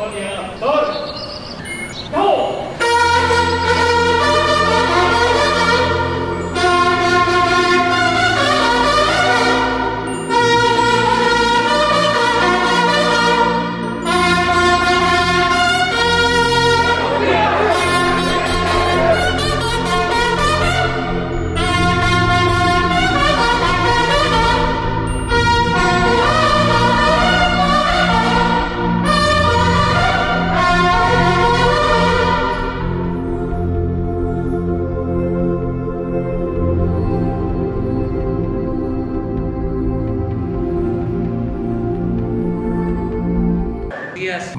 Olha,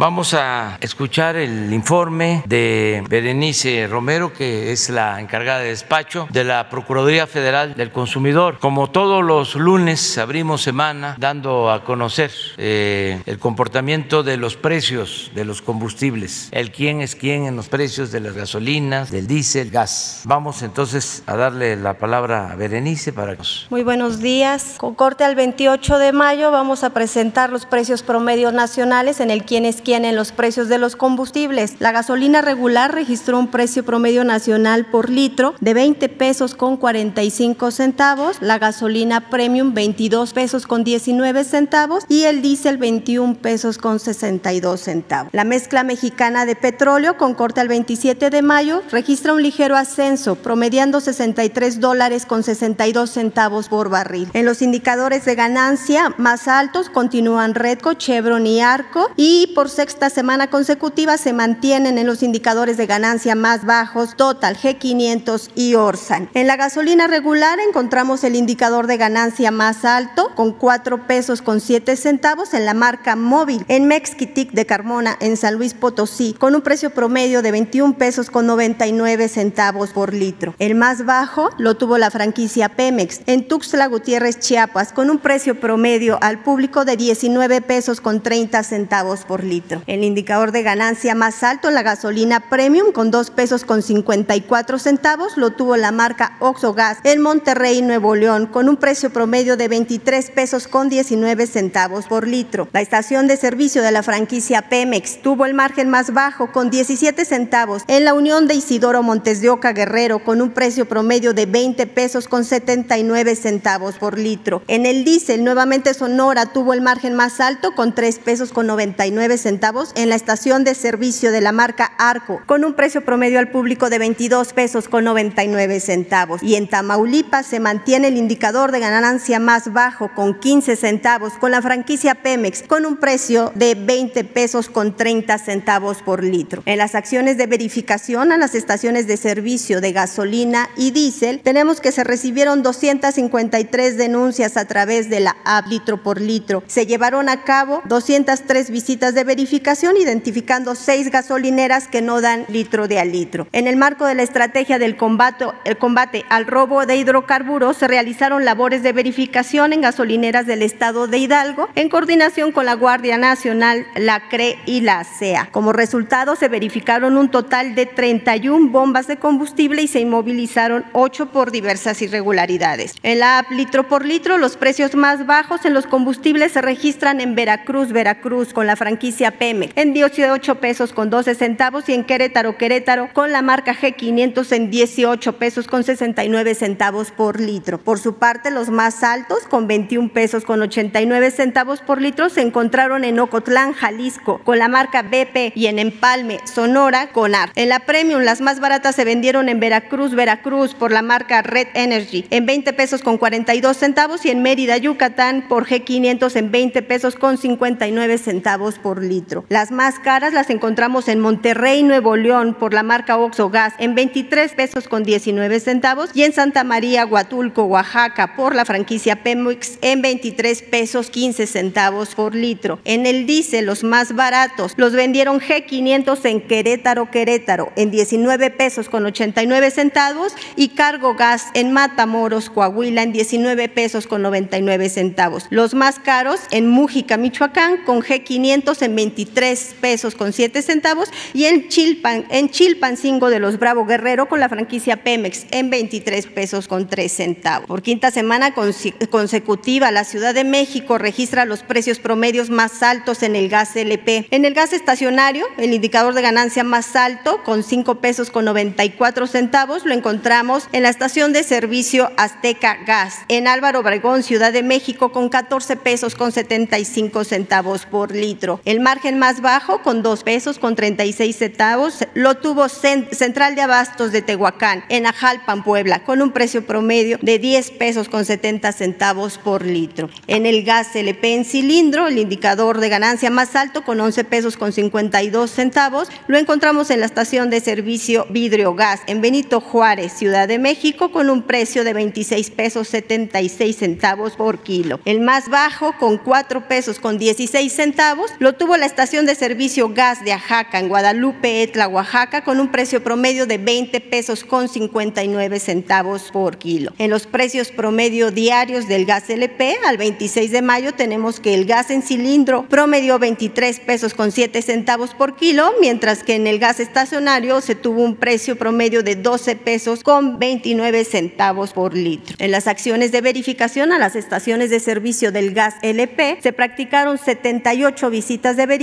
Vamos a escuchar el informe de Berenice Romero, que es la encargada de despacho de la Procuraduría Federal del Consumidor. Como todos los lunes abrimos semana dando a conocer eh, el comportamiento de los precios de los combustibles, el quién es quién en los precios de las gasolinas, del diésel, gas. Vamos entonces a darle la palabra a Berenice para que nos... Muy buenos días. Con corte al 28 de mayo vamos a presentar los precios promedios nacionales en el quién es quién en los precios de los combustibles. La gasolina regular registró un precio promedio nacional por litro de 20 pesos con 45 centavos, la gasolina premium 22 pesos con 19 centavos y el diésel 21 pesos con 62 centavos. La mezcla mexicana de petróleo con corte al 27 de mayo registra un ligero ascenso, promediando 63 dólares con 62 centavos por barril. En los indicadores de ganancia más altos continúan Redco, Chevron y Arco y por sexta semana consecutiva se mantienen en los indicadores de ganancia más bajos Total, G500 y Orsan. En la gasolina regular encontramos el indicador de ganancia más alto con 4 pesos con 7 centavos en la marca móvil en Mexquitic de Carmona en San Luis Potosí con un precio promedio de 21 pesos con 99 centavos por litro. El más bajo lo tuvo la franquicia Pemex en Tuxtla Gutiérrez, Chiapas con un precio promedio al público de 19 pesos con 30 centavos por litro. El indicador de ganancia más alto, la gasolina premium con 2 pesos con 54 centavos, lo tuvo la marca Oxogas en Monterrey, Nuevo León, con un precio promedio de 23 pesos con 19 centavos por litro. La estación de servicio de la franquicia Pemex tuvo el margen más bajo con 17 centavos en la Unión de Isidoro Montes de Oca Guerrero con un precio promedio de 20 pesos con 79 centavos por litro. En el diésel, nuevamente Sonora tuvo el margen más alto con 3 pesos con 99 centavos en la estación de servicio de la marca Arco, con un precio promedio al público de 22 pesos con 99 centavos. Y en Tamaulipas se mantiene el indicador de ganancia más bajo con 15 centavos con la franquicia Pemex, con un precio de 20 pesos con 30 centavos por litro. En las acciones de verificación a las estaciones de servicio de gasolina y diésel, tenemos que se recibieron 253 denuncias a través de la app litro por litro. Se llevaron a cabo 203 visitas de verificación identificando seis gasolineras que no dan litro de al litro. En el marco de la estrategia del combate, el combate al robo de hidrocarburos, se realizaron labores de verificación en gasolineras del estado de Hidalgo en coordinación con la Guardia Nacional, la CRE y la CEA. Como resultado, se verificaron un total de 31 bombas de combustible y se inmovilizaron 8 por diversas irregularidades. En la app litro por litro, los precios más bajos en los combustibles se registran en Veracruz, Veracruz, con la franquicia Pemex en 18 pesos con 12 centavos y en Querétaro, Querétaro con la marca G500 en 18 pesos con 69 centavos por litro. Por su parte, los más altos con 21 pesos con 89 centavos por litro se encontraron en Ocotlán, Jalisco con la marca BP y en Empalme, Sonora con AR. En la Premium, las más baratas se vendieron en Veracruz, Veracruz por la marca Red Energy en 20 pesos con 42 centavos y en Mérida, Yucatán por G500 en 20 pesos con 59 centavos por litro. Las más caras las encontramos en Monterrey, Nuevo León, por la marca Oxo Gas, en 23 pesos con 19 centavos, y en Santa María, Huatulco, Oaxaca, por la franquicia Pemex, en 23 pesos 15 centavos por litro. En el diésel, los más baratos, los vendieron G500 en Querétaro, Querétaro, en 19 pesos con 89 centavos, y Cargo Gas en Matamoros, Coahuila, en 19 pesos con 99 centavos. Los más caros en Mújica, Michoacán, con G500 en 20 23 pesos con 7 centavos y en, Chilpan, en Chilpancingo de los Bravo Guerrero con la franquicia Pemex en 23 pesos con 3 centavos. Por quinta semana consecutiva, la Ciudad de México registra los precios promedios más altos en el gas LP. En el gas estacionario, el indicador de ganancia más alto, con 5 pesos con 94 centavos, lo encontramos en la estación de servicio Azteca Gas, en Álvaro Obregón, Ciudad de México, con 14 pesos con 75 centavos por litro. El margen más bajo, con 2 pesos con 36 centavos, lo tuvo Central de Abastos de Tehuacán, en Ajalpan, Puebla, con un precio promedio de 10 pesos con 70 centavos por litro. En el gas LP en cilindro, el indicador de ganancia más alto, con 11 pesos con 52 centavos, lo encontramos en la estación de servicio Vidrio Gas, en Benito Juárez, Ciudad de México, con un precio de 26 pesos 76 centavos por kilo. El más bajo, con 4 pesos con 16 centavos, lo tuvo la estación de servicio Gas de Ajaca, en Guadalupe, Etla, Oaxaca, con un precio promedio de 20 pesos con 59 centavos por kilo. En los precios promedio diarios del gas LP, al 26 de mayo tenemos que el gas en cilindro promedió 23 pesos con 7 centavos por kilo, mientras que en el gas estacionario se tuvo un precio promedio de 12 pesos con 29 centavos por litro. En las acciones de verificación a las estaciones de servicio del gas LP se practicaron 78 visitas de verificación,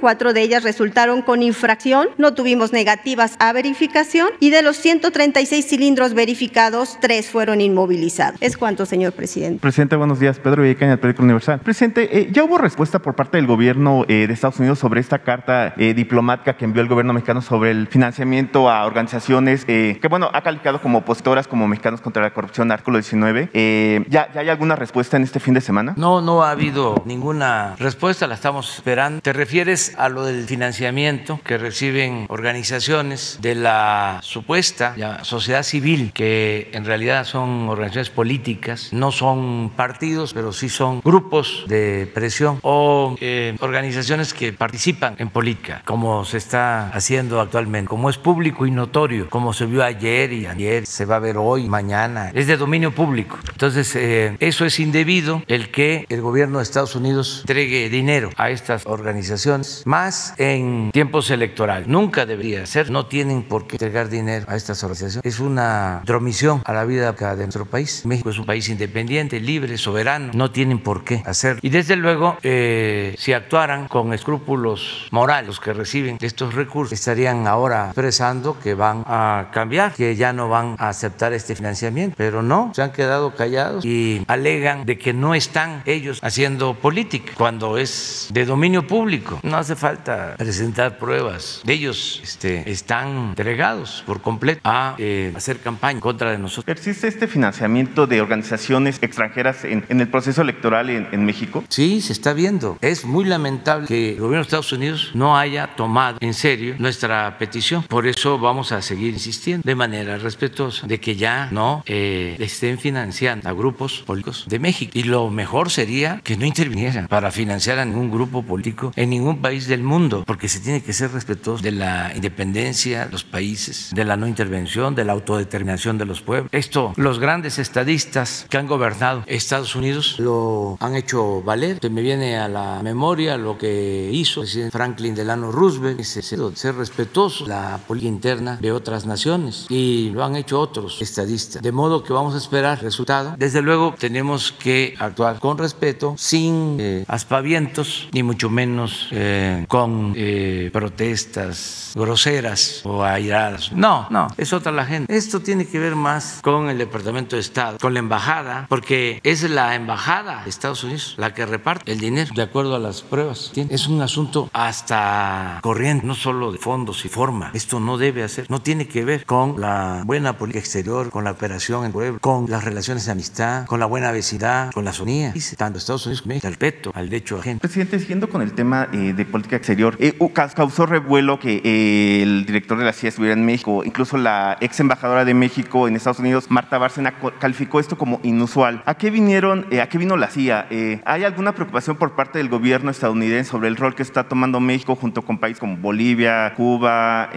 cuatro de ellas resultaron con infracción, no tuvimos negativas a verificación y de los 136 cilindros verificados, tres fueron inmovilizados. Es cuanto, señor presidente. Presidente, buenos días. Pedro Villacaña, del Periódico Universal. Presidente, eh, ya hubo respuesta por parte del gobierno eh, de Estados Unidos sobre esta carta eh, diplomática que envió el gobierno mexicano sobre el financiamiento a organizaciones que, bueno, ha calificado como opositoras como Mexicanos contra la Corrupción, Artículo 19. ¿ya, ¿Ya hay alguna respuesta en este fin de semana? No, no ha habido ninguna respuesta, la estamos esperando. ¿Te refieres a lo del financiamiento que reciben organizaciones de la supuesta sociedad civil, que en realidad son organizaciones políticas, no son partidos, pero sí son grupos de presión o eh, organizaciones que participan en política, como se está haciendo actualmente, como es público y notorio, como se vio ayer y ayer, se va a ver hoy, mañana, es de dominio público. Entonces, eh, eso es indebido, el que el gobierno de Estados Unidos entregue dinero a estas organizaciones, más en tiempos electorales. Nunca debería ser, no tienen por qué entregar dinero a estas organizaciones. Es una dromisión a la vida de nuestro país. México es un país independiente, libre, soberano, no tienen por qué hacerlo. Y desde luego, eh, si actuaran con escrúpulos morales los que reciben estos recursos, estarían ahora expresando que van a cambiar, que ya no van a aceptar este financiamiento, pero no, se han quedado callados y alegan de que no están ellos haciendo política cuando es de dominio público. No hace falta presentar pruebas. Ellos este, están entregados por completo a eh, hacer campaña contra de nosotros. ¿Existe este financiamiento de organizaciones extranjeras en, el proceso electoral en, en, México? Sí, se está viendo. Es muy lamentable que el gobierno de Estados Unidos no haya tomado en serio nuestra petición. Por eso vamos a seguir insistiendo de manera respetuosa de que ya no eh, estén financiando a grupos políticos de México. Y lo mejor sería que no intervinieran para financiar a ningún grupo político en ningún país del mundo, porque se tiene que ser respetuoso de la independencia de los países, de la no intervención, de la autodeterminación de los pueblos. Esto los grandes estadistas que han gobernado Estados Unidos lo han hecho valer. Se me viene a la memoria lo que hizo el Franklin Delano Roosevelt, ser respetuoso la política interna de otras naciones y lo han hecho otros estadistas. De modo que vamos a esperar resultado. Desde luego tenemos que actuar con respeto, sin eh, aspavientos, ni mucho menos eh, con eh, protestas groseras o airadas. No, no, es otra la gente. Esto tiene que ver más con el Departamento de Estado, con la embajada, porque es la embajada de Estados Unidos la que reparte el dinero de acuerdo a las pruebas. Es un asunto hasta corriente, no solo de fondos y forma. Esto no debe hacer, no tiene que ver con la buena política exterior, con la operación en pueblo, con las relaciones de amistad, con la buena vecindad, con la sonía. Tanto Estados Unidos como México, al peto, al derecho gente. Presidente, siguiendo con el tema eh, de política exterior, eh, causó revuelo que eh, el director de la CIA estuviera en México, incluso la ex embajadora de México en Estados Unidos, Marta Bárcena, calificó esto como inusual. ¿A qué vinieron, a qué vino la CIA? ¿Hay alguna preocupación por parte del gobierno estadounidense sobre el rol que está tomando México junto con países como Bolivia, Cuba,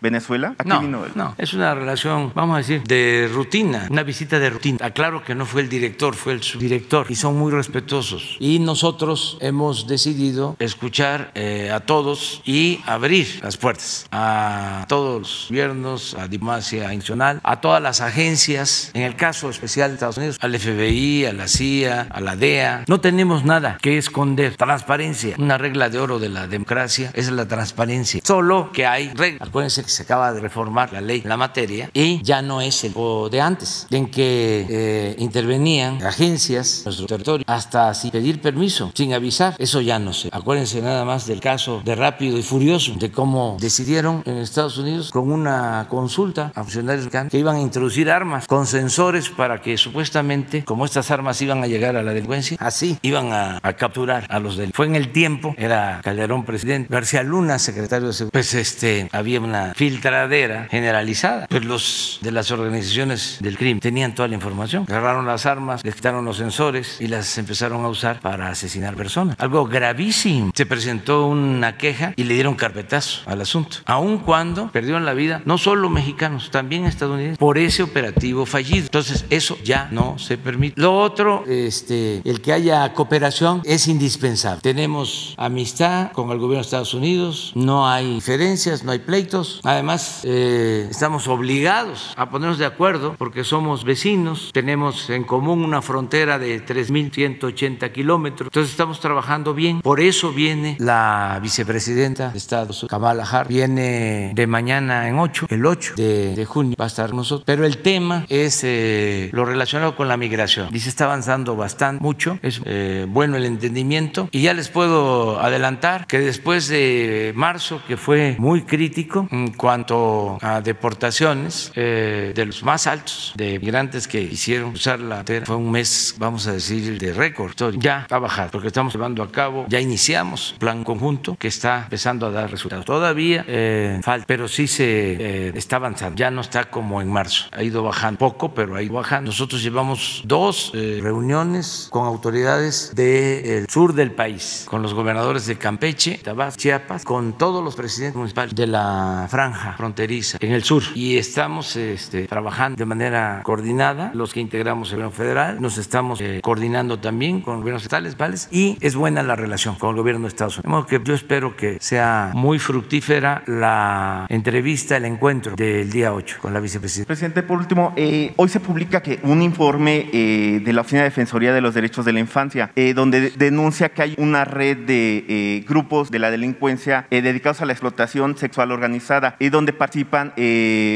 Venezuela? ¿A qué vino No, es una relación, vamos a decir, de rutina, una visita de rutina. Aclaro que no fue el director, fue el subdirector y son muy respetuosos. Y nosotros hemos decidido escuchar eh, a todos y abrir las puertas a todos los gobiernos, a diplomacia nacional, a todas las agencias, en el caso especial de Estados Unidos, al FBI, a la CIA, a la DEA. No tenemos nada que esconder. Transparencia, una regla de oro de la democracia es la transparencia. Solo que hay reglas. Acuérdense que se acaba de reformar la ley, la materia, y ya no es el de antes, en que eh, intervenían agencias en nuestro territorio hasta sin pedir permiso, sin avisar. Eso ya no sé. Acuérdense nada más del caso de Rápido y Furioso, de cómo decidieron en Estados Unidos con una consulta a funcionarios que iban a introducir armas con sensores para que supuestamente, como estas armas iban a llegar a la delincuencia, así iban a, capturar a los delincuentes. Fue en el tiempo, era Calderón presidente, García Luna secretario de Seguridad, pues este, había una filtradera generalizada. Pues los de las organizaciones del crimen tenían toda la información. Agarraron las armas, les quitaron los sensores y las empezaron a usar para asesinar personas. Algo gravísimo. Se presentó una queja y le dieron carpetazo al asunto. Aun cuando perdieron la vida no solo mexicanos, también estadounidenses, por ese operativo fallido. Entonces, eso ya no se permite. Lo otro, este, el que haya cooperación es indispensable. Tenemos amistad con el gobierno de Estados Unidos, no hay diferencias, no hay pleitos. Además, eh, estamos obligados a ponernos de acuerdo porque somos vecinos, tenemos en común una frontera de 3.180 kilómetros, entonces estamos trabajando bien. Por eso viene la vicepresidenta de Estados Unidos, Kamala Harris, viene de mañana en 8, el 8 de, junio va a estar nosotros. Pero el tema es eh, lo relacionado con la migración. Dice, está avanzando bastante, mucho, es eh, bueno el entendimiento y ya les puedo adelantar que después de marzo, que fue muy crítico en cuanto a deportaciones eh, de los más altos de migrantes que hicieron usar la frontera, fue un mes, vamos a decir, de récord. Ya ha bajado, porque estamos llevando a cabo, ya iniciamos plan conjunto que está empezando a dar resultados. Todavía eh, falta, pero sí se eh, está avanzando. Ya no está como en marzo. Ha ido bajando poco, pero ha ido bajando. Nosotros llevamos dos eh, reuniones con autoridades del sur del país, con los gobernadores de Campeche, Tabasco, Chiapas, con todos los presidentes municipales de la franja fronteriza en el sur. Y estamos este, trabajando de manera coordinada, los que integramos el gobierno federal, nos estamos coordinando también con gobiernos estatales. Y es buena la relación con el gobierno de Estados Unidos. yo espero que sea muy fructífera la entrevista, el encuentro del día 8 con la vicepresidenta. Presidente, por último, eh, hoy se publica que un informe eh, de la Oficina de Defensoría de los Derechos de la Infancia, eh, donde denuncia que hay una red de grupos de la delincuencia dedicados a la explotación sexual organizada y donde participan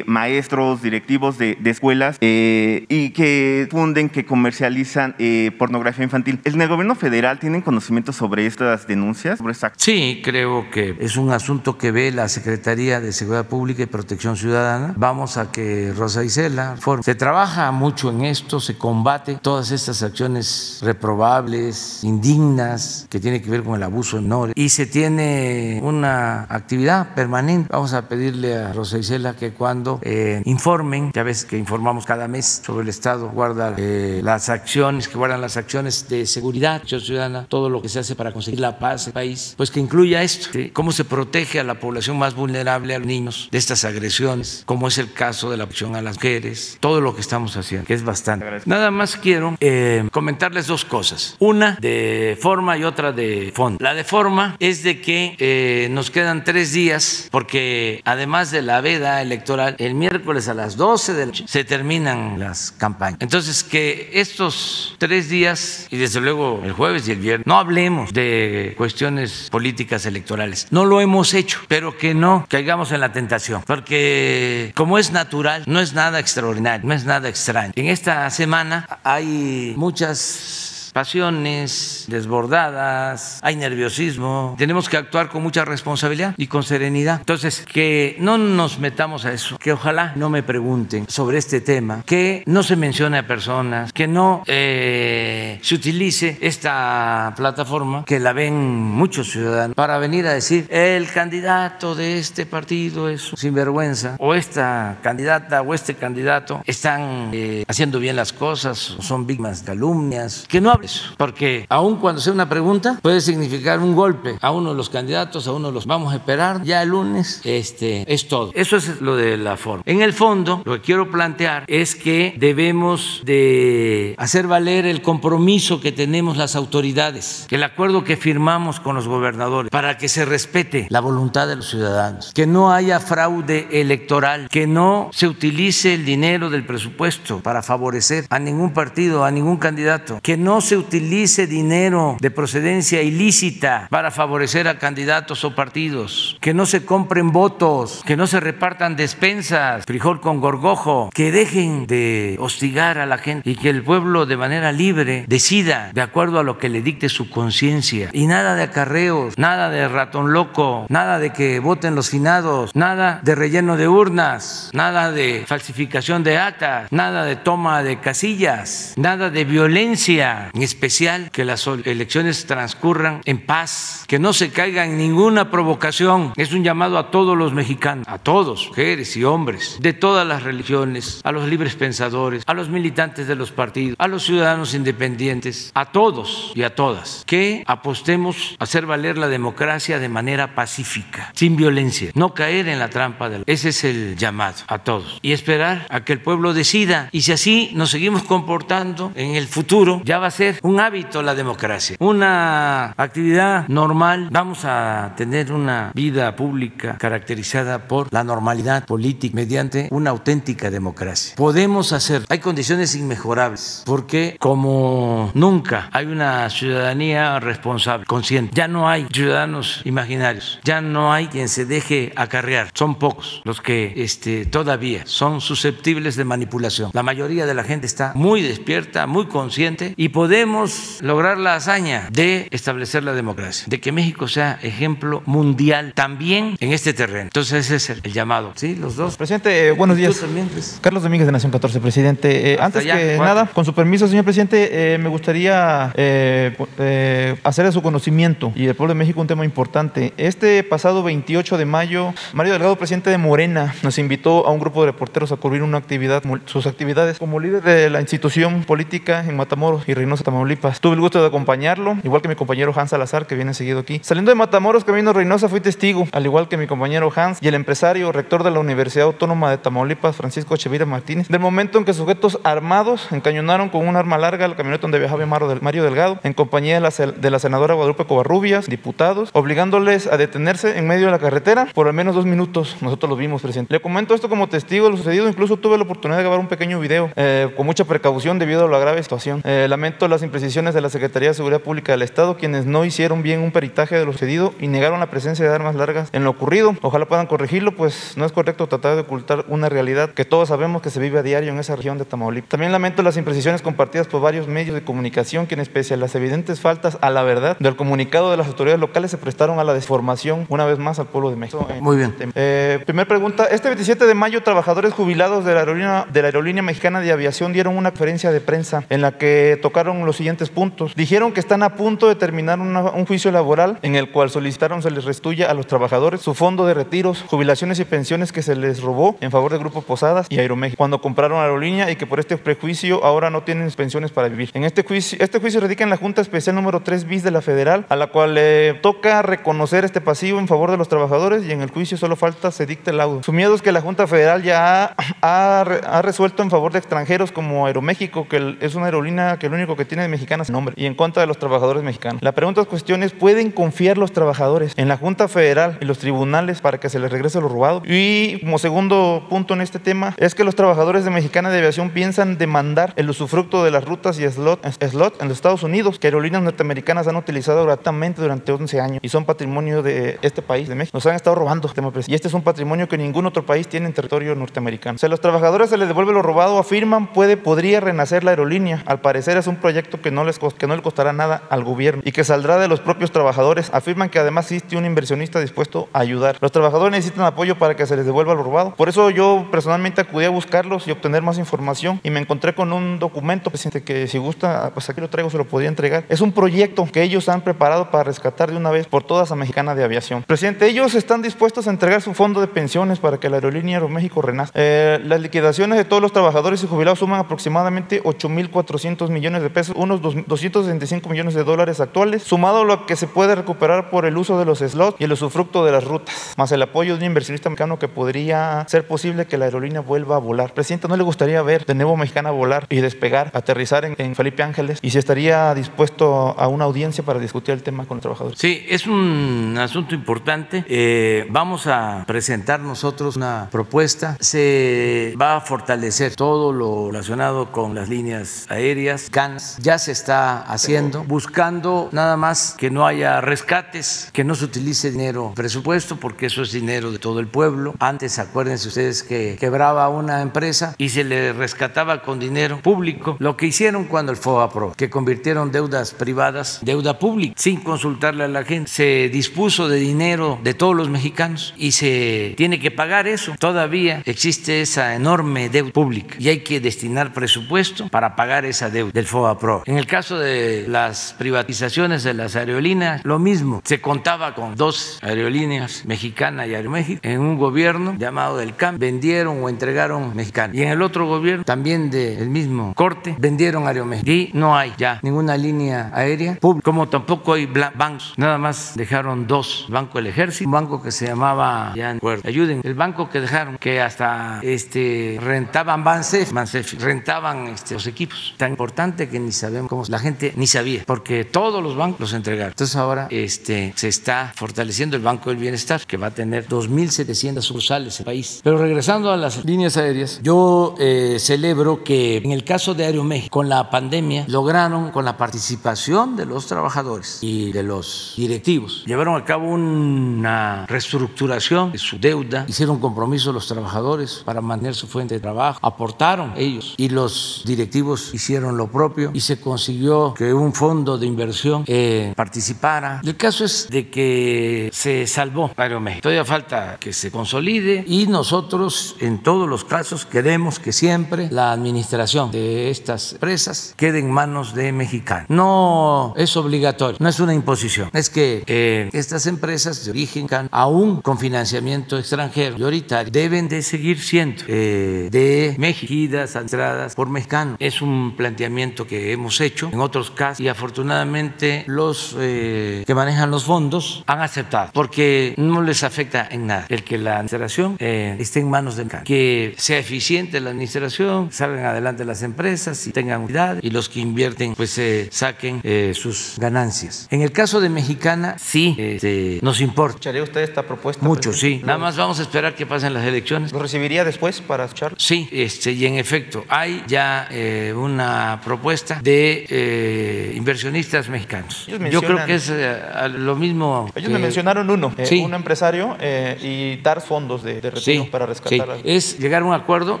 maestros, directivos de, de escuelas y que funden, que comercializan pornografía infantil. ¿El gobierno federal tienen conocimiento sobre estas denuncias? Sobre Sí, creo que es un asunto que ve la Secretaría de Seguridad Pública y Protección Ciudadana. Vamos a que Rosa Isela se trabaja mucho en esto, se combate todas estas acciones reprobables, indignas, que tiene que ver con el abuso de menores y se tiene una actividad permanente. Vamos a pedirle a Rosa Isela que cuando eh, informen, ya ves que informamos cada mes sobre el Estado, guarda eh, las acciones, que guardan las acciones de seguridad ciudadana, todo lo que se hace para conseguir la paz el país, pues que incluya esto, cómo se protege a la población más vulnerable, a los niños, de estas agresiones, como es el caso de la opción a las mujeres, todo lo que estamos haciendo, que es bastante. Nada más quiero eh, comentarles dos cosas, una de forma y otra de fondo. La de forma es de que eh, nos quedan tres días, porque además de la veda electoral, el miércoles a las 12 de la noche se terminan las campañas. Entonces, que estos tres días, y desde luego el jueves y el viernes, no hablemos de cuestiones políticas electorales. No lo hemos hecho, pero que no caigamos en la tentación, porque como es natural, no es nada extraordinario, no es nada extraño. En esta semana hay muchas pasiones desbordadas, hay nerviosismo, tenemos que actuar con mucha responsabilidad y con serenidad. Entonces, que no nos metamos a eso, que ojalá no me pregunten sobre este tema, que no se mencione a personas, que no eh, se utilice esta plataforma, que la ven muchos ciudadanos, para venir a decir, el candidato de este partido es sinvergüenza, o esta candidata o este candidato están eh, haciendo bien las cosas, son víctimas de calumnias, que no hablen eso, porque aun cuando sea una pregunta puede significar un golpe a uno de los candidatos, a uno de los vamos a esperar ya el lunes, este es todo. Eso es lo de la forma. En el fondo, lo que quiero plantear es que debemos de hacer valer el compromiso que tenemos las autoridades, el acuerdo que firmamos con los gobernadores para que se respete la voluntad de los ciudadanos, que no haya fraude electoral, que no se utilice el dinero del presupuesto para favorecer a ningún partido, a ningún candidato, que no se utilice dinero de procedencia ilícita para favorecer a candidatos o partidos, que no se compren votos, que no se repartan despensas, frijol con gorgojo, que dejen de hostigar a la gente y que el pueblo de manera libre decida de acuerdo a lo que le dicte su conciencia. Y nada de acarreos, nada de ratón loco, nada de que voten los finados, nada de relleno de urnas, nada de falsificación de actas, nada de toma de casillas, nada de violencia, en especial que las elecciones transcurran en paz, que no se caiga en ninguna provocación. Es un llamado a todos los mexicanos, a todos, mujeres y hombres, de todas las religiones, a los libres pensadores, a los militantes de los partidos, a los ciudadanos independientes, a todos y a todas, que apostemos a hacer valer la democracia de manera pacífica, sin violencia, no caer en la trampa de la... Ese es el llamado a todos. Y esperar a que el pueblo decida. Y si así nos seguimos comportando en el futuro, ya va a ser un hábito la democracia, una actividad normal, vamos a tener una vida pública caracterizada por la normalidad política mediante una auténtica democracia. Podemos hacer, hay condiciones inmejorables, porque como nunca hay una ciudadanía responsable, consciente, ya no hay ciudadanos imaginarios, ya no hay quien se deje acarrear, son pocos los que este, todavía son susceptibles de manipulación. La mayoría de la gente está muy despierta, muy consciente y podemos lograr la hazaña de establecer la democracia, de que México sea ejemplo mundial también en este terreno. Entonces ese es el, llamado. ¿Sí? Los dos. Presidente, eh, buenos días. También, pues. Carlos Domínguez de Nación 14, presidente. Eh, antes allá, que nada, con su permiso, señor presidente, eh, me gustaría hacer a su conocimiento y el pueblo de México un tema importante. Este pasado 28 de mayo, Mario Delgado, presidente de Morena, nos invitó a un grupo de reporteros a cubrir una actividad, sus actividades como líder de la institución política en Matamoros y Reynosa, Tamaulipas. Tuve el gusto de acompañarlo, igual que mi compañero Hans Salazar, que viene seguido aquí. Saliendo de Matamoros, camino Reynosa, fui testigo, al igual que mi compañero Hans y el empresario, rector de la Universidad Autónoma de Tamaulipas, Francisco Chevira Martínez, del momento en que sujetos armados encañonaron con un arma larga la camioneta donde viajaba Mario Delgado, en compañía de la, la senadora Guadalupe Covarrubias, diputados, obligándoles a detenerse en medio de la carretera por al menos dos minutos. Nosotros lo vimos, presidente. Le comento esto como testigo de lo sucedido, incluso tuve la oportunidad de grabar un pequeño video eh, con mucha precaución debido a la grave situación. Eh, lamento las imprecisiones de la Secretaría de Seguridad Pública del Estado, quienes no hicieron bien un peritaje de lo sucedido y negaron la presencia de armas largas en lo ocurrido. Ojalá puedan corregirlo, pues no es correcto tratar de ocultar una realidad que todos sabemos que se vive a diario en esa región de Tamaulipas. También lamento las imprecisiones compartidas por varios medios de comunicación, quienes pese a las evidentes faltas a la verdad del comunicado de las autoridades locales se prestaron a la desformación una vez más al pueblo de México. Muy bien. Eh, primer pregunta, este 27 de mayo trabajadores jubilados de la aerolínea, de la aerolínea mexicana de aviación dieron una conferencia de prensa en la que tocaron los siguientes puntos. Dijeron que están a punto de terminar un juicio laboral en el cual solicitaron se les restituya a los trabajadores su fondo de retiros, jubilaciones y pensiones que se les robó en favor del Grupo Posadas y Aeroméxico cuando compraron aerolínea y que por este prejuicio ahora no tienen pensiones para vivir. En este juicio, este juicio radica en la Junta Especial número 3 bis de la Federal, a la cual le toca reconocer este pasivo en favor de los trabajadores y en el juicio solo falta se dicte el laudo. Su miedo es que la Junta Federal ya ha, ha, resuelto en favor de extranjeros como Aeroméxico, que es una aerolínea que lo único que tiene de mexicana es nombre, y en contra de los trabajadores mexicanos. La pregunta es cuestión es, ¿pueden confiar los trabajadores en la Junta Federal y los tribunales para que se les regrese lo robado? Y como segundo punto en este tema, es que los trabajadores de Mexicana de Aviación piensan demandar el usufructo de las rutas y slot, slot en los Estados Unidos, que aerolíneas norteamericanas han utilizado gratuitamente durante 11 años y son patrimonio de este país, de México. Nos han estado robando, y este es un patrimonio que ningún otro país tiene en territorio norteamericano. Si a los trabajadores se les devuelve lo robado, afirman, puede, podría renacer la aerolínea. Al parecer es un proyecto que no, les, que no le costará nada al gobierno y que saldrá de los propios trabajadores. Afirman que además existe un inversionista dispuesto a ayudar. Los trabajadores necesitan apoyo para que se les devuelva lo robado. Por eso yo personalmente acudí a buscarlos y obtener más información y me encontré con un documento, presidente, que si gusta, pues aquí lo traigo, se lo podría entregar. Es un proyecto que ellos han preparado para rescatar de una vez por todas a Mexicana de Aviación. Presidente, ellos están dispuestos a entregar su fondo de pensiones para que la aerolínea Aeroméxico renazca. Eh, las liquidaciones de todos los trabajadores y jubilados suman aproximadamente 8.400 millones de pesos unos 265 millones de dólares actuales, sumado a lo que se puede recuperar por el uso de los slots y el usufructo de las rutas, más el apoyo de un inversionista mexicano que podría ser posible que la aerolínea vuelva a volar. Presidente, ¿no le gustaría ver de nuevo mexicana volar y despegar, aterrizar en, en Felipe Ángeles? ¿Y si estaría dispuesto a una audiencia para discutir el tema con los trabajadores? Sí, es un asunto importante. Eh, vamos a presentar nosotros una propuesta. Se va a fortalecer todo lo relacionado con las líneas aéreas, CANS. Ya se está haciendo, buscando nada más que no haya rescates, que no se utilice dinero presupuesto, porque eso es dinero de todo el pueblo. Antes, acuérdense ustedes que quebraba una empresa y se le rescataba con dinero público. Lo que hicieron cuando el FOA Pro, que convirtieron deudas privadas, deuda pública, sin consultarle a la gente. Se dispuso de dinero de todos los mexicanos y se tiene que pagar eso. Todavía existe esa enorme deuda pública y hay que destinar presupuesto para pagar esa deuda del FOA Pro. En el caso de las privatizaciones de las aerolíneas, lo mismo. Se contaba con dos aerolíneas, Mexicana y Aeroméxico, en un gobierno llamado del CAM, vendieron o entregaron Mexicana. Y en el otro gobierno, también del mismo corte, vendieron Aeroméxico. Y no hay ya ninguna línea aérea pública, como tampoco hay bancos. Nada más dejaron dos, Banco del Ejército, un banco que se llamaba, ya no recuerdo, ayuden, el banco que dejaron, que hasta este rentaban Bansef rentaban este, los equipos. Tan importante que ni sabemos cómo, la gente ni sabía, porque todos los bancos los entregaron. Entonces ahora este, se está fortaleciendo el Banco del Bienestar, que va a tener 2.700 sucursales en el país. Pero regresando a las líneas aéreas, yo eh, celebro que en el caso de Aeroméxico, con la pandemia, lograron con la participación de los trabajadores y de los directivos, llevaron a cabo una reestructuración de su deuda, hicieron compromiso los trabajadores para mantener su fuente de trabajo, aportaron ellos y los directivos hicieron lo propio y se consiguió que un fondo de inversión eh, participara. El caso es de que se salvó Aeroméxico. Todavía falta que se consolide y nosotros en todos los casos queremos que siempre la administración de estas empresas quede en manos de mexicanos. No es obligatorio, no es una imposición, es que eh, estas empresas de origen aún con financiamiento extranjero prioritario deben de seguir siendo eh, de México, administradas por mexicanos. Es un planteamiento que hemos hecho en otros casos y afortunadamente los eh, que manejan los fondos han aceptado porque no les afecta en nada el que la administración eh, esté en manos de mexicanos. Que sea eficiente la administración, salgan adelante las empresas y tengan unidad y los que invierten pues saquen sus ganancias. En el caso de Mexicana, sí, este, nos importa. ¿Escucharía usted esta propuesta? Mucho, sí. Nada más vamos a esperar que pasen las elecciones. ¿Lo recibiría después para escucharlo? Sí, este, y en efecto, hay ya eh, una propuesta de eh, inversionistas mexicanos. Yo creo que es eh, lo mismo. Ellos me mencionaron uno, un empresario y dar fondos de, de retiro para rescatar. Sí. Es llegar a un acuerdo,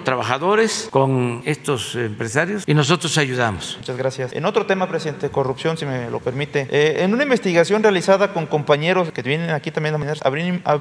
trabajadores con estos empresarios y nosotros ayudamos. Muchas gracias. En otro tema, presidente, corrupción, si me lo permite. en una investigación realizada con compañeros que vienen aquí también a mañana,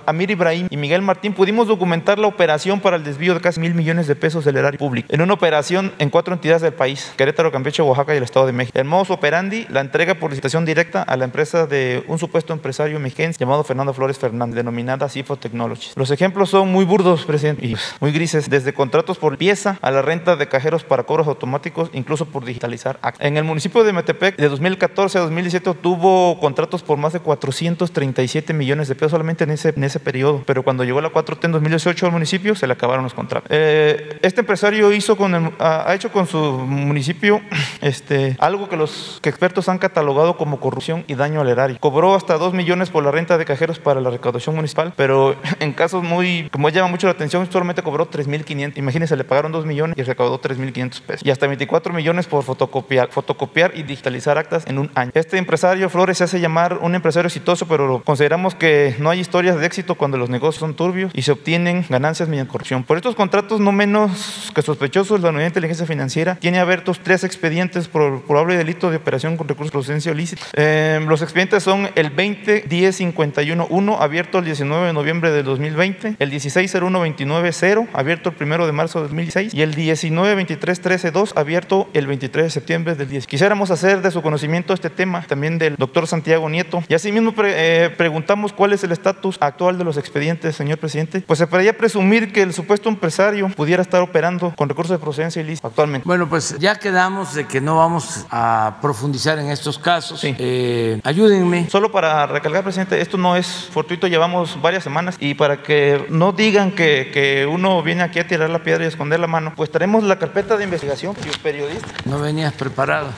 Amir Ibrahim y Miguel Martín, pudimos documentar la operación para el desvío de casi mil millones de pesos del erario público en una operación en cuatro entidades del país, Querétaro, Campeche, Oaxaca el Estado de México. El modus operandi, la entrega por licitación directa a la empresa de un supuesto empresario mexiquense llamado Fernando Flores Fernández, denominada Cifo Technologies. Los ejemplos son muy burdos, presidente, muy grises, desde contratos por pieza a la renta de cajeros para cobros automáticos, incluso por digitalizar actas. En el municipio de Metepec, de 2014 a 2017, tuvo contratos por más de 437 millones de pesos solamente en ese, en ese periodo. Pero cuando llegó la 4T en 2018 al municipio, se le acabaron los contratos. Eh, este empresario hizo con ha hecho con su municipio este, algo que los expertos han catalogado como corrupción y daño al erario. Cobró hasta 2 millones por la renta de cajeros para la recaudación municipal, pero en casos muy, como llama mucho la atención, solamente cobró 3.500. Imagínense, le pagaron 2 millones y recaudó 3.500 pesos. Y hasta 24 millones por fotocopiar, fotocopiar y digitalizar actas en un año. Este empresario Flores se hace llamar un empresario exitoso, pero consideramos que no hay historias de éxito cuando los negocios son turbios y se obtienen ganancias mediante corrupción. Por estos contratos, no menos que sospechosos, la Unidad de Inteligencia Financiera tiene abiertos tres expedientes por probable delito de operación con recursos de procedencia ilícita. Eh, los expedientes son el 20 10 51 1 abierto el 19 de noviembre de 2020, el 16 01 29 0 abierto el 1 de marzo de 2016 y el 19 23 13 2 abierto el 23 de septiembre del 10. Quisiéramos hacer de su conocimiento este tema también del doctor Santiago Nieto y asimismo pre, eh, preguntamos cuál es el estatus actual de los expedientes, señor presidente. Pues se podría presumir que el supuesto empresario pudiera estar operando con recursos de procedencia ilícita actualmente. Bueno, pues ya quedamos de que no no vamos a profundizar en estos casos. Sí. Eh, ayúdenme. Solo para recalcar, presidente, esto no es fortuito, llevamos varias semanas y para que no digan que, que uno viene aquí a tirar la piedra y a esconder la mano, pues tenemos la carpeta de investigación y periodista. No venías preparado.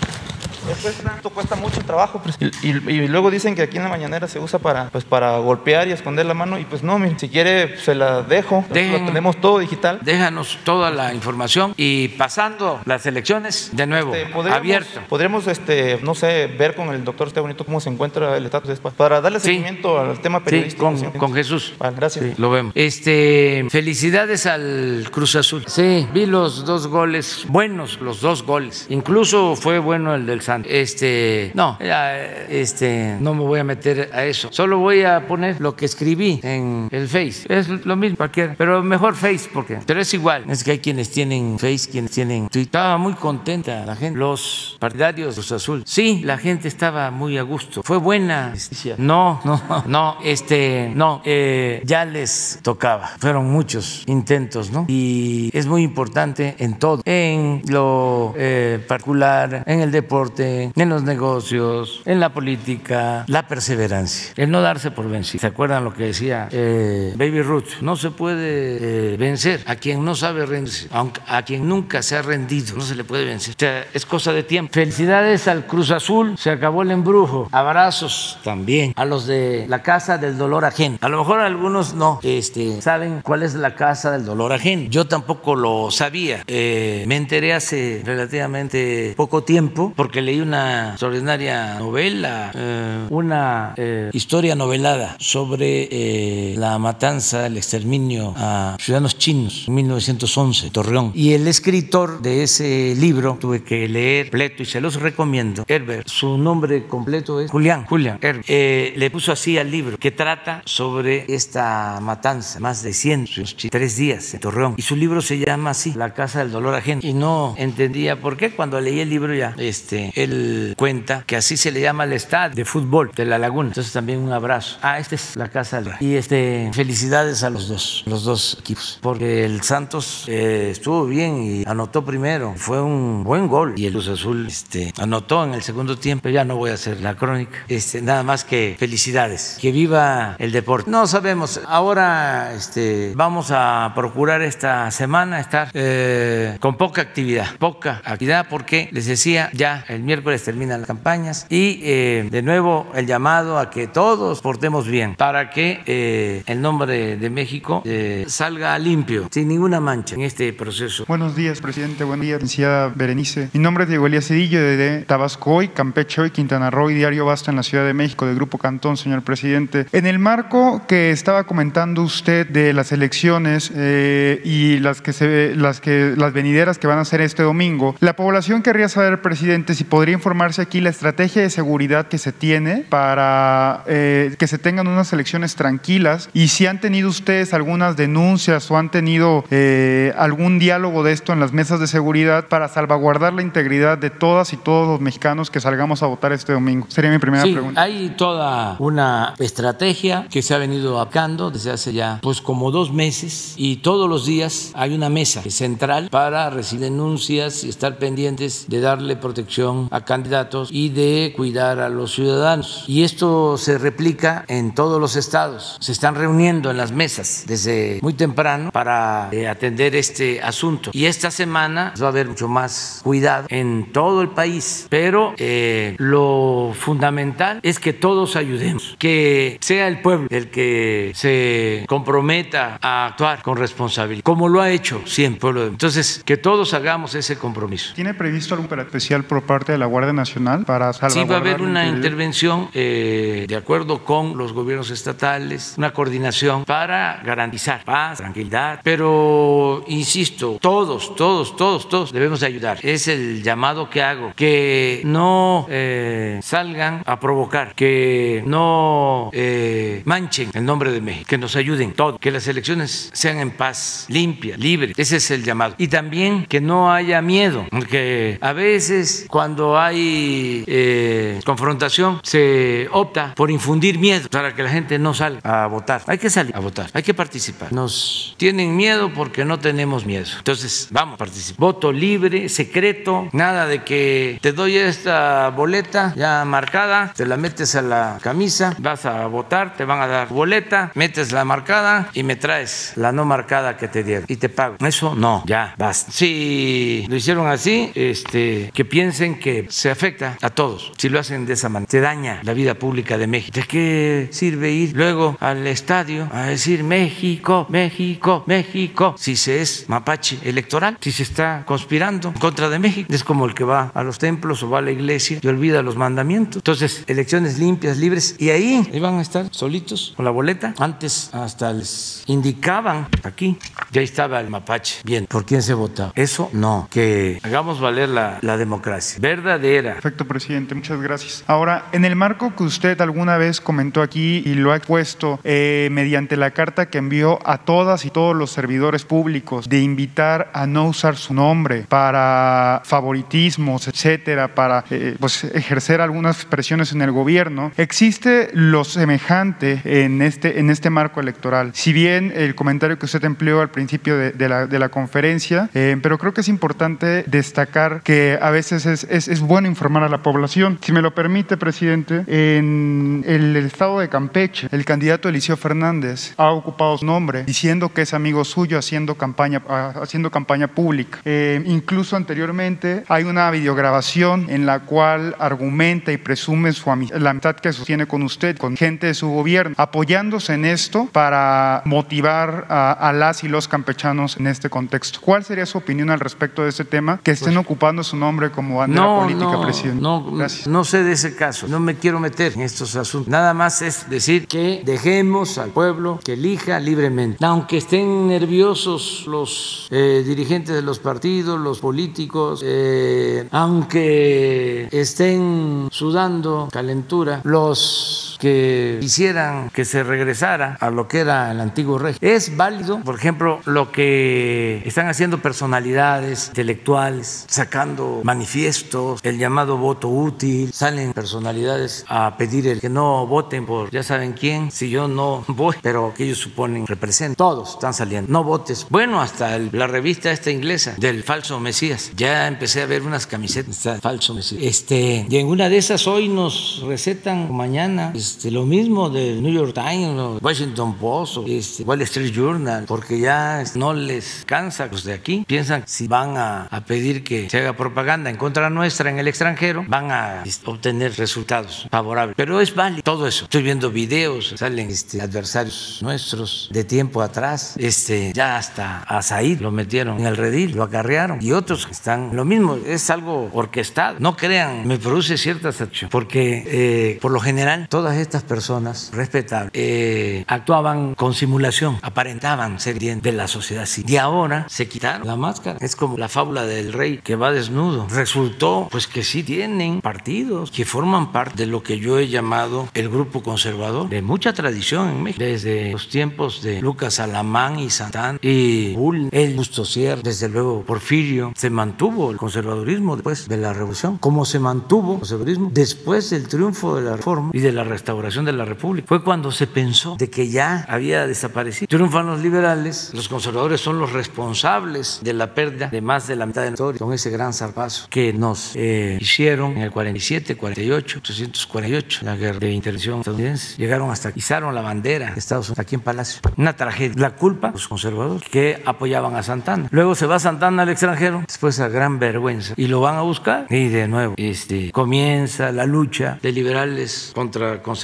Esto, es- esto cuesta mucho trabajo. pues. Y, y- y luego dicen que aquí en la mañanera se usa para, pues, para golpear y esconder la mano. Y pues no, mire, si quiere se la dejo. Dejen. Lo tenemos todo digital. Déjanos toda la información y pasando las elecciones, de nuevo, Este, podríamos- abierto. Podríamos, este, no sé, ver con el doctor Estebanito cómo se encuentra el estatus para darle Sí. seguimiento al tema Sí, periodístico. con, Jesús. Vale, gracias. Sí, lo vemos. Este, felicidades al Cruz Azul. Sí, vi los dos goles, buenos los dos goles. Incluso fue bueno el del Santos. Este, no, este, no me voy a meter a eso. Solo voy a poner lo que escribí en el Face. Es lo mismo cualquiera, pero mejor Face porque, pero es igual. Es que hay quienes tienen Face, quienes tienen Twitter. Estaba muy contenta la gente, los partidarios de Cruz Azul. Sí, la gente estaba muy a gusto. Fue buena. No, no, no, este, no, eh, ya les tocaba. Fueron muchos intentos, ¿no? Y es muy importante en todo, en lo eh, particular, en el deporte, en los negocios, en la política, la perseverancia, el no darse por vencido. ¿Se acuerdan lo que decía eh, Baby Ruth? No se puede eh, vencer a quien no sabe rendirse, aunque a quien nunca se ha rendido, no se le puede vencer. O sea, es cosa de tiempo. Felicidades al Cruz Azul, se acabó el embrujo. Abrazos también a los de la Casa del Dolor Ajeno. A lo mejor algunos no este, saben cuál es la Casa del Dolor Ajeno. Yo tampoco lo sabía. Eh, me enteré hace relativamente poco tiempo porque leí una extraordinaria novela, eh, una eh, historia novelada sobre eh, la matanza, el exterminio a ciudadanos chinos en 1911, Torreón. Y el escritor de ese libro tuve que leer completo y se los recomiendo. Herbert, su nombre completo es Julián, Julián Herbert. Eh, le puso así al libro que trata sobre esta matanza, más de 100, tres días en Torreón. Y su libro se llama así, La Casa del Dolor Ajeno. Y no entendía por qué cuando leí el libro ya, este, él cuenta que así se le llama al estadio de fútbol de La Laguna. Entonces también un abrazo. Ah, esta es la Casa del Y este, felicidades a los dos, los dos equipos. Porque el Santos eh, estuvo bien y anotó primero. Fue un buen gol. Y el Cruz Azul este, anotó en el segundo tiempo. Ya no voy a hacer la crónica. Este, nada más que felicidades. Que viva el deporte. No sabemos. Ahora este, vamos a procurar esta semana estar eh, con poca actividad. Poca actividad porque les decía, ya el miércoles terminan las campañas. Y eh, de nuevo el llamado a que todos portemos bien para que eh, el nombre de México eh, salga limpio, sin ninguna mancha en este proceso. Buenos días, presidente. Buen día, licenciada Berenice. Mi nombre es Diego Elías Cedillo, de Tabasco hoy, Campeche hoy, Quintana Roo y Diario Basta en la Ciudad de México, del Grupo Cantón, señor presidente. En el marco que estaba comentando usted de las elecciones eh, y las que, se, las que las venideras que van a ser este domingo, la población querría saber, presidente, si podría informarse aquí la estrategia de seguridad que se tiene para eh, que se tengan unas elecciones tranquilas y si han tenido ustedes algunas denuncias o han tenido eh, algún diálogo de esto en las mesas de seguridad para salvaguardar la integridad de todas y todos los mexicanos que salgamos a votar este domingo. Sería mi primera Sí, pregunta. hay toda una estrategia que se ha venido aplicando desde hace ya pues como dos meses y todos los días hay una mesa central para recibir denuncias y estar pendientes de darle protección a candidatos y de cuidar a los ciudadanos. Y esto se replica en todos los estados. Se están reuniendo en las mesas desde muy temprano para eh, atender este asunto. Y esta semana va a haber mucho más cuidado en todo el país, pero eh, lo fundamental es que todos ayudemos, que sea el pueblo el que se comprometa a actuar con responsabilidad, como lo ha hecho siempre. Entonces, que todos hagamos ese compromiso. ¿Tiene previsto algún especial por parte de la Guardia Nacional para Sí, salvaguardar va a haber una intervención eh, de acuerdo con los gobiernos estatales, una coordinación para garantizar paz, tranquilidad, pero insisto, todos, todos, todos, todos debemos de ayudar. Es el llamado que hago, que no eh, salgan a provocar, que no eh, manchen el nombre de México, que nos ayuden todos, que las elecciones sean en paz, limpias, libres. Ese es el llamado. Y también que no haya miedo, porque a veces cuando cuando hay eh, confrontación se opta por infundir miedo para que la gente no salga a votar. Hay que salir a votar, hay que participar. Nos tienen miedo porque no tenemos miedo. Entonces, vamos a participar. Voto libre, secreto, nada de que te doy esta boleta ya marcada, te la metes a la camisa, vas a votar, te van a dar boleta, metes la marcada y me traes la no marcada que te dieron y te pago. Eso no, ya, basta. Si lo hicieron así, este, que piensen que se afecta a todos. Si lo hacen de esa manera, se daña la vida pública de México. ¿De qué sirve ir luego al estadio a decir México, México, México? Si se es mapache electoral, si se está conspirando en contra de México, es como el que va a los templos o va a la iglesia y olvida los mandamientos. Entonces, elecciones limpias, libres, y ahí iban a estar solitos con la boleta. Antes hasta les indicaban aquí, ya estaba el mapache. Bien, ¿por quién se votaba? Eso no, que hagamos valer la, la democracia verdadera. Perfecto, presidente, muchas gracias. Ahora, en el marco que usted alguna vez comentó aquí y lo ha expuesto eh, mediante la carta que envió a todas y todos los servidores públicos de invitar a no usar su nombre para favoritismos, etcétera, para eh, pues, ejercer algunas presiones en el gobierno, existe lo semejante en este, en este marco electoral. Si bien el comentario que usted empleó al principio de, la, de la, conferencia, eh, pero creo que es importante destacar que a veces es, es, es, bueno informar a la población. Si me lo permite, presidente, en el, el estado de Campeche, el candidato Eliseo Fernández ha ocupado su nombre diciendo que es amigo suyo haciendo campaña, haciendo campaña pública. Eh, incluso anteriormente hay una videograbación en la cual argumenta y presume su amistad, la amistad que sostiene con usted, con gente de su gobierno, apoyándose en esto para motivar a, a las y los campechanos en este contexto. ¿Cuál sería su opinión al respecto de este tema? Que estén pues, ocupando su nombre como bandera no, política, no, presidente. No, Gracias. no sé de ese caso, no me quiero meter en estos asuntos. Nada más es decir que dejemos al pueblo que elija libremente. Aunque estén nerviosos los eh, dirigentes de los partidos, los políticos, eh, aunque estén sudando calentura, los que quisieran que se regresara a lo que era el antiguo régimen. Es válido, por ejemplo, lo que están haciendo personalidades intelectuales, sacando manifiestos, el llamado voto útil, salen personalidades a pedir el que no voten por ya saben quién, si yo no voy, pero que ellos suponen representan. Todos están saliendo. No votes. Bueno, hasta el, la revista esta inglesa del falso Mesías. Ya empecé a ver unas camisetas falso Mesías. Este, y en una de esas hoy nos recetan mañana este, lo mismo del New York Times, Washington Post, este, Wall Street Journal, porque ya no les cansa los de aquí. Piensan si van a, a pedir que se haga propaganda en contra nuestra en el extranjero, van a obtener resultados favorables. Pero es válido todo eso. Estoy viendo videos, salen este, adversarios nuestros de tiempo atrás, este, ya hasta a Said lo metieron en el redil, lo acarrearon y otros están lo mismo, es algo orquestado. No crean, me produce cierta satisfacción, porque eh, por lo general todas estas personas respetables eh, actuaban con simulación, aparentaban ser bien de la sociedad civil. Y ahora se quitaron la máscara. Es como la fábula del rey que va desnudo. Resultó pues que sí tienen partidos que forman parte de lo que yo he llamado el grupo conservador, de mucha tradición en México, desde los tiempos de Lucas Alamán y Santán y Bull, el Justosier, desde luego Porfirio, se mantuvo el conservadurismo después de la revolución, como se mantuvo el conservadurismo después del triunfo de la reforma y de la restauración de la república. Fue cuando se pensó de que ya había desaparecido. Triunfan los liberales, los conservadores son los responsables de la pérdida de más de la mitad de la historia, con ese gran zarpazo que nos eh, hicieron en el 47, 48, 848, la guerra de intervención estadounidense. Llegaron hasta, izaron la bandera de Estados Unidos aquí en Palacio. Una tragedia. La culpa, los conservadores, que apoyaban a Santana. Luego se va Santana al extranjero, después a gran vergüenza, y lo van a buscar. Y de nuevo, este, comienza la lucha de liberales contra conservadores.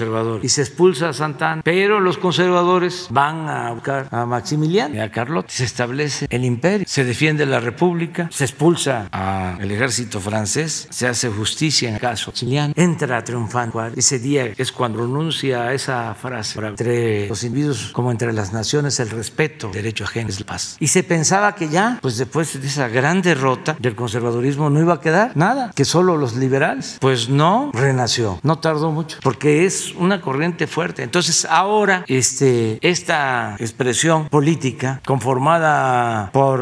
Y se expulsa a Santana, pero los conservadores van a buscar a Maximiliano y a Carlota. Se establece el imperio, se defiende la república, se expulsa al ejército francés, se hace justicia en el caso Maximiliano, entra triunfante. Ese día es cuando pronuncia esa frase entre los individuos como entre las naciones el respeto, el derecho ajeno es la paz. Y se pensaba que ya, pues después de esa gran derrota del conservadurismo no iba a quedar nada, que solo los liberales. Pues no, renació, no tardó mucho, porque es una corriente fuerte. Entonces ahora este, esta expresión política conformada por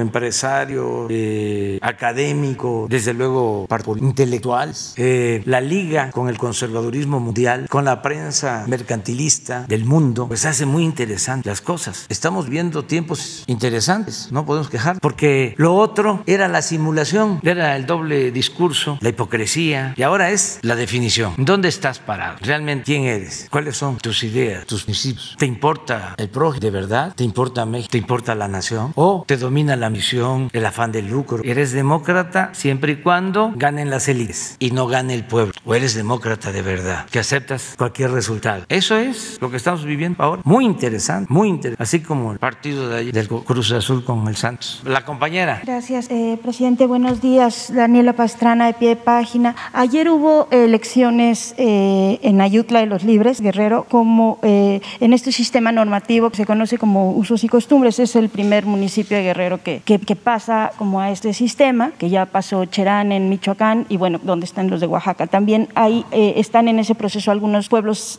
empresarios, eh, académicos, desde luego intelectuales, eh, la liga con el conservadurismo mundial, con la prensa mercantilista del mundo, pues hace muy interesante las cosas. Estamos viendo tiempos interesantes, no podemos quejar, porque lo otro era la simulación, era el doble discurso, la hipocresía, y ahora es la definición. ¿Dónde estás parado? ¿Realmente quién eres? ¿Cuáles son tus ideas, tus principios? ¿Te importa el prójimo de verdad? ¿Te importa México? ¿Te importa la nación? ¿O te domina la misión, el afán del lucro? ¿Eres demócrata siempre y cuando ganen las élites y no gane el pueblo? ¿O eres demócrata de verdad, que aceptas cualquier resultado? Eso es lo que estamos viviendo ahora. Muy interesante, muy interesante. Así como el partido de del Cruz Azul con el Santos. La compañera. Gracias, eh, presidente. Buenos días. Daniela Pastrana, de pie de página. Ayer hubo elecciones eh, en Ayutla de los Libres, Guerrero, como eh, en este sistema normativo que se conoce como usos y costumbres. Es el primer municipio de Guerrero que, que, pasa como a este sistema, que ya pasó Cherán en Michoacán y bueno, donde están los de Oaxaca. También ahí están en ese proceso algunos pueblos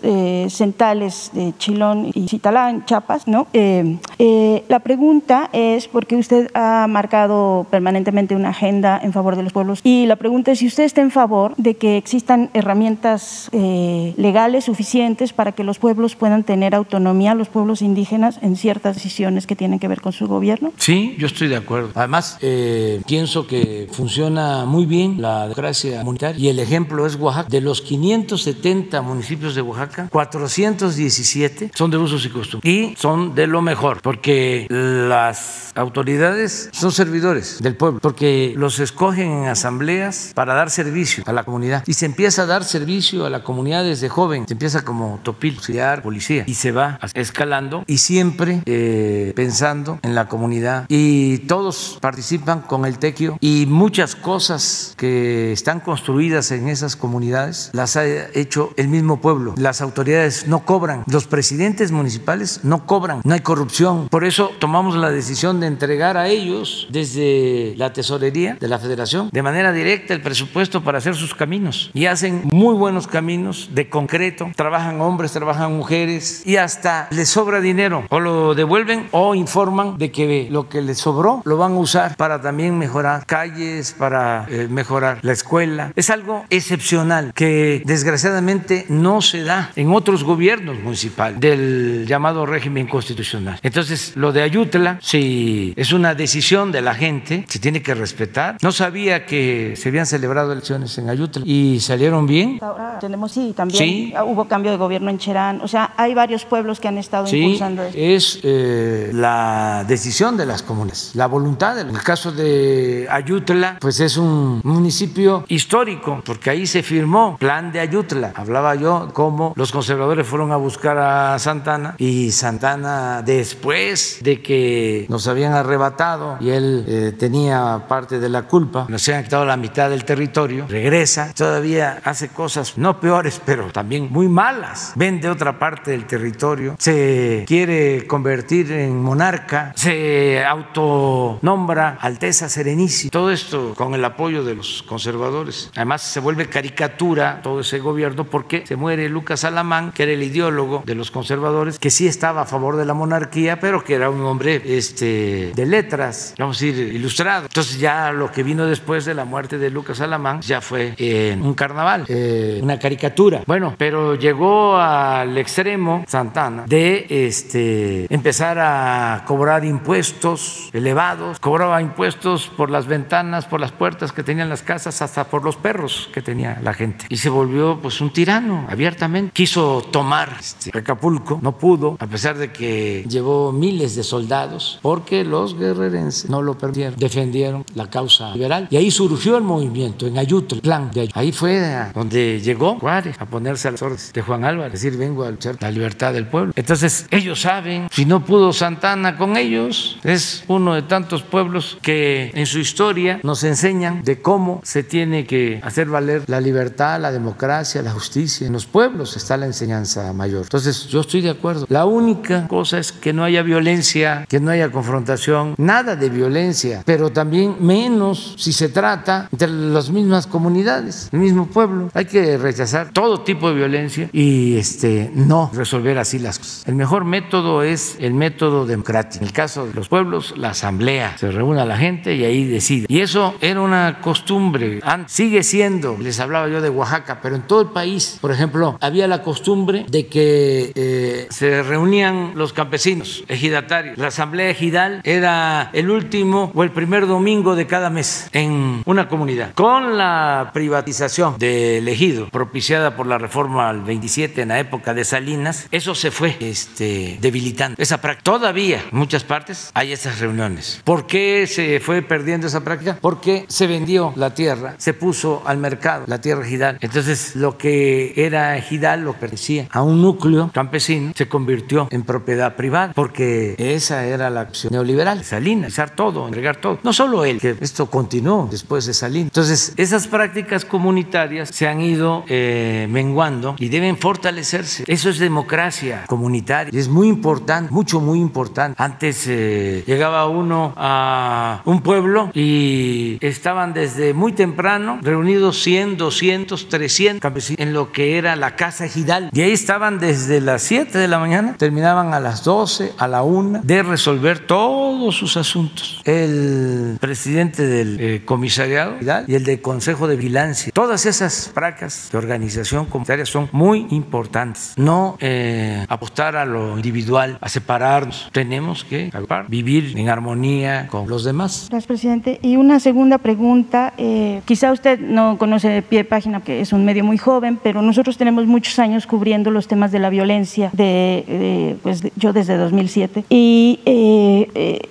centrales de Chilón y Citalá, en Chiapas, ¿no? la pregunta es porque usted ha marcado permanentemente una agenda en favor de los pueblos y la pregunta es si usted está en favor de que existan herramientas eh, legales suficientes para que los pueblos puedan tener autonomía, los pueblos indígenas, en ciertas decisiones que tienen que ver con su gobierno. Sí, yo estoy de acuerdo. Además, eh, pienso que funciona muy bien la democracia comunitaria y el ejemplo es Oaxaca. De los 570 municipios de Oaxaca, 417 son de usos y costumbres y son de lo mejor porque las autoridades son servidores del pueblo, porque los escogen en asambleas para dar servicio a la comunidad. Y se empieza a dar servicio a la comunidad desde joven, se empieza como topil, auxiliar, policía, y se va escalando y siempre eh, pensando en la comunidad. Y todos participan con el tequio y muchas cosas que están construidas en esas comunidades las ha hecho el mismo pueblo. Las autoridades no cobran, los presidentes municipales no cobran, no hay corrupción. Por eso tomamos la decisión de entregar a ellos desde la tesorería de la federación de manera directa el presupuesto para hacer sus caminos. Y hacen muy buenos caminos de concreto. Trabajan hombres, trabajan mujeres y hasta les sobra dinero. O lo devuelven o informan de que lo que les sobró lo van a usar para también mejorar calles, para eh, mejorar la escuela. Es algo excepcional que desgraciadamente no se da en otros gobiernos municipales del llamado régimen constitucional. Entonces, lo de Ayutla, si es una decisión de la gente, se tiene que respetar. No sabía que se habían celebrado elecciones en Ayutla y salieron bien. Tenemos, sí, también hubo cambio de gobierno en Cherán. O sea, hay varios pueblos que han estado impulsando esto. Es eh, la decisión de las comunas, la voluntad. En el caso de Ayutla, pues es un municipio histórico, porque ahí se firmó plan de Ayutla. Hablaba yo cómo los conservadores fueron a buscar a Santana y Santana después de que nos habían arrebatado y él eh, tenía parte de la culpa, nos habían quitado la mitad del territorio, regresa, todavía hace cosas no peores, pero también muy malas, vende otra parte del territorio, se quiere convertir en monarca, se autonombra Alteza Serenísima, todo esto con el apoyo de los conservadores. Además se vuelve caricatura todo ese gobierno porque se muere Lucas Alamán, que era el ideólogo de los conservadores, que sí estaba a favor de la monarquía, pero que era un hombre este, de letras, vamos a decir, ilustrado. Entonces ya lo que vino después de la muerte de Lucas Alamán ya fue en un carnaval, eh, una caricatura. Bueno, pero llegó al extremo Santana de este, empezar a cobrar impuestos elevados, cobraba impuestos por las ventanas, por las puertas que tenían las casas, hasta por los perros que tenía la gente. Y se volvió pues un tirano abiertamente. Quiso tomar este, Acapulco, no pudo, a pesar de que llevó miles de soldados, porque los guerrerenses no lo perdieron, defendieron la causa liberal. Y ahí surgió el movimiento, en Ayutla, plan de Ayutla. Ahí fue donde llegó Juárez a ponerse a las órdenes de Juan Álvarez, decir, vengo a luchar la libertad del pueblo. Entonces, ellos saben, si no pudo Santana con ellos, es uno de tantos pueblos que en su historia nos enseñan de cómo se tiene que hacer valer la libertad, la democracia, la justicia. En los pueblos está la enseñanza mayor. Entonces, yo estoy de acuerdo. La única cosa es que no haya violencia, que no haya confrontación, nada de violencia, pero también menos si se trata entre las mismas comunidades, el mismo pueblo. Hay que rechazar todo tipo de violencia y este, no resolver así las cosas. El mejor método es el método democrático. En el caso de los pueblos, la asamblea. Se reúne a la gente y ahí decide. Y eso era una costumbre. Sigue siendo, les hablaba yo de Oaxaca, pero en todo el país, por ejemplo, había la costumbre de que eh, se reunían los campesinos ejidatarios. La asamblea ejidal era el último o el primer domingo de cada mes en una comunidad. Con la privatización del ejido propiciada por la reforma al 27 en la época de Salinas, eso se fue este, debilitando. Esa práctica todavía en muchas partes hay esas reuniones. ¿Por qué se fue perdiendo esa práctica? Porque se vendió la tierra, se puso al mercado la tierra ejidal. Entonces lo que era ejidal, lo pertenecía a un núcleo campesino, se convirtió en propiedad privada, porque esa era la acción neoliberal, Salinas, todo, entregar todo. No solo él, que esto continuó después de Salinas. Entonces esas prácticas comunitarias se han ido eh, menguando y deben fortalecerse. Eso es democracia comunitaria. Es muy importante, mucho, muy importante. Antes eh, llegaba uno a un pueblo y estaban desde muy temprano reunidos 100, 200, 300 campesinos en lo que era la casa ejidal. Y ahí estaban desde las 7 de la mañana, terminaban a las 12, a la 1 de resolver todos sus asuntos. El presidente del eh, comisariado y el del consejo de vigilancia. Todas esas prácticas de organización comunitaria son muy importantes. No eh, apostar a lo individual, a separarnos. Tenemos que vivir en armonía con los demás. Gracias, presidente. Y una segunda pregunta. Eh, quizá usted no conoce de pie de página, que es un medio muy joven, pero nosotros tenemos muchos años cubriendo los temas de la violencia, de, pues yo desde 2007. Y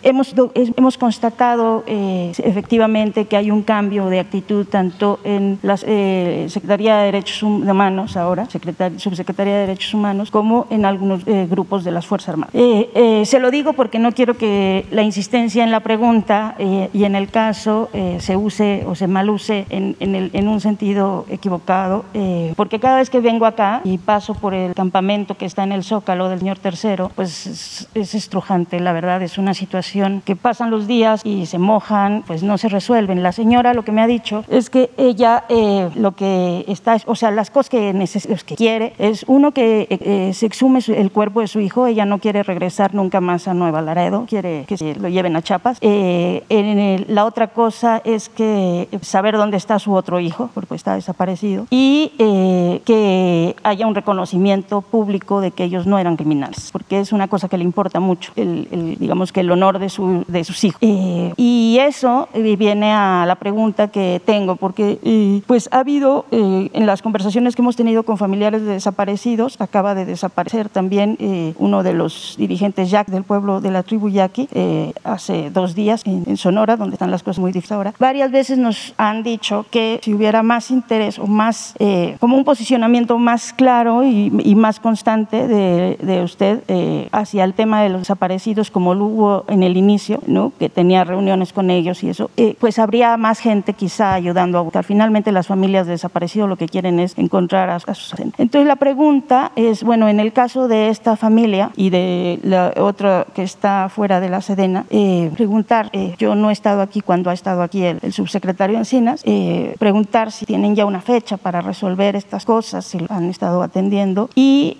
hemos, hemos constatado efectivamente que hay un cambio de actitud tanto en la eh, Secretaría de Derechos Humanos ahora, Subsecretaría de Derechos Humanos, como en algunos eh, grupos de las Fuerzas Armadas. Eh, se lo digo porque no quiero que la insistencia en la pregunta y en el caso se use o se maluse en, en, el, en un sentido equivocado, porque cada vez que vengo acá y paso por el campamento que está en el Zócalo del señor Tercero, pues es, es estrujante, la verdad, es una situación que pasan los días y se mojan, pues no se resuelven. La señora lo que me ha dicho es que ella eh, lo que está, o sea, las cosas que, que quiere es uno que eh, eh, se exhume el cuerpo de su hijo, ella no quiere regresar nunca más a Nueva Laredo, quiere que se lo lleven a Chiapas. En la otra cosa es que saber dónde está su otro hijo, porque está desaparecido, y que haya un reconocimiento público de que ellos no eran criminales, porque es una cosa que le importa mucho, el, digamos que el honor de, su, de sus hijos. y eso viene a la pregunta que tengo, porque eh, pues ha habido eh, en las conversaciones que hemos tenido con familiares de desaparecidos, acaba de desaparecer también eh, uno de los dirigentes Jack del pueblo de la tribu Yaqui hace dos días en, Sonora, donde están las cosas muy difíciles ahora. Varias veces nos han dicho que si hubiera más interés o más, como un posicionamiento más claro y, más constante de, de usted hacia el tema de los desaparecidos, como lo hubo en el inicio, ¿no? que tenía reuniones con ellos y eso, pues habría más gente quizá ayudando a buscar. Finalmente las familias de desaparecidos lo que quieren es encontrar a, sus Entonces la pregunta es, bueno, en el caso de esta familia y de la otra que está fuera de la Sedena, eh, preguntar, eh, yo no he estado aquí cuando ha estado aquí el, subsecretario Encinas, eh, preguntar si tienen ya una fecha para resolver estas cosas, si lo han estado atendiendo y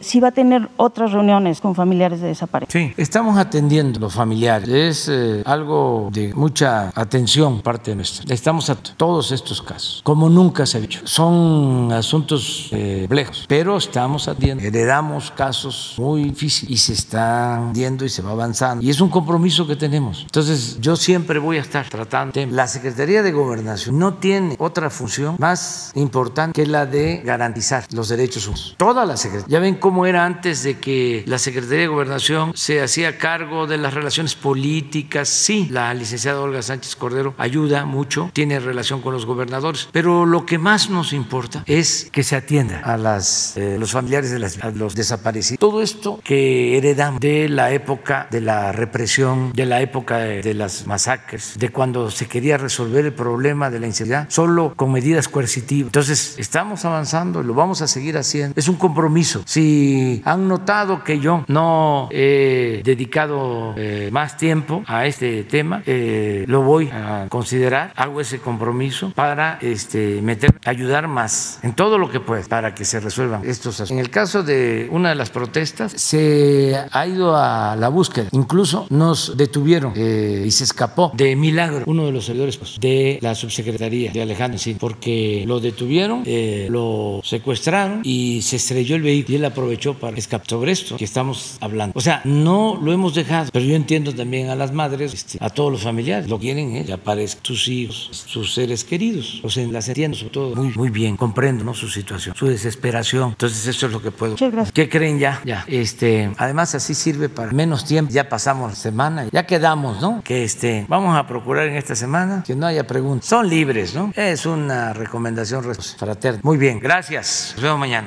si va a tener otras reuniones con familiares de desaparecidos. Sí, estamos atendiendo los familiares. Es algo de mucha atención parte nuestra. Estamos a todos estos casos, como nunca se ha hecho. Son asuntos eh, complejos, pero estamos atendiendo. Heredamos casos muy difíciles y se está viendo y se va avanzando. Y es un compromiso que tenemos. Entonces, yo siempre voy a estar tratando. La Secretaría de Gobernación no tiene otra función más importante que la de garantizar los derechos humanos. Toda la Secretaría. Ya ven cómo era antes de que la Secretaría de Gobernación se hacía cargo de las relaciones políticas. Sí, la licenciada Olga Sánchez Cordero ayuda mucho, tiene relación con los gobernadores, pero lo que más nos importa es que se atienda a las, eh, los familiares de los desaparecidos. Todo esto que heredamos de la época de la represión, de la época de, las masacres, de cuando se quería resolver el problema de la inseguridad solo con medidas coercitivas. Entonces, estamos avanzando lo vamos a seguir haciendo. Es un compromiso. Si han notado que yo no he dedicado eh, más tiempo a este tema, eh, lo voy a considerar, hago ese compromiso para este, meter, ayudar más en todo lo que pueda para que se resuelvan estos asuntos. En el caso de una de las protestas, se ha ido a la búsqueda, incluso nos detuvieron eh, y se escapó de milagro uno de los servidores pues, de la subsecretaría de Alejandro sí, porque lo detuvieron, eh, lo secuestraron y se estrelló el vehículo y él aprovechó para escapar sobre esto que estamos hablando. O sea, no lo hemos dejado, pero yo entiendo también a las madres, este, a todos los familiares, lo quieren ¿eh? que aparezcan sus hijos, sus seres queridos. O sea, las entiendo sobre todo muy, muy bien, comprendo ¿no? su situación, su desesperación. Entonces, eso es lo que puedo. Muchas gracias. ¿Qué creen ya? Ya. Este, además, así sirve para menos tiempo. Ya pasamos la semana, ya quedamos, ¿no? Que este, vamos a procurar en esta semana que no haya preguntas. Son libres, ¿no? Es una recomendación fraterna. Muy bien, gracias. Nos vemos mañana.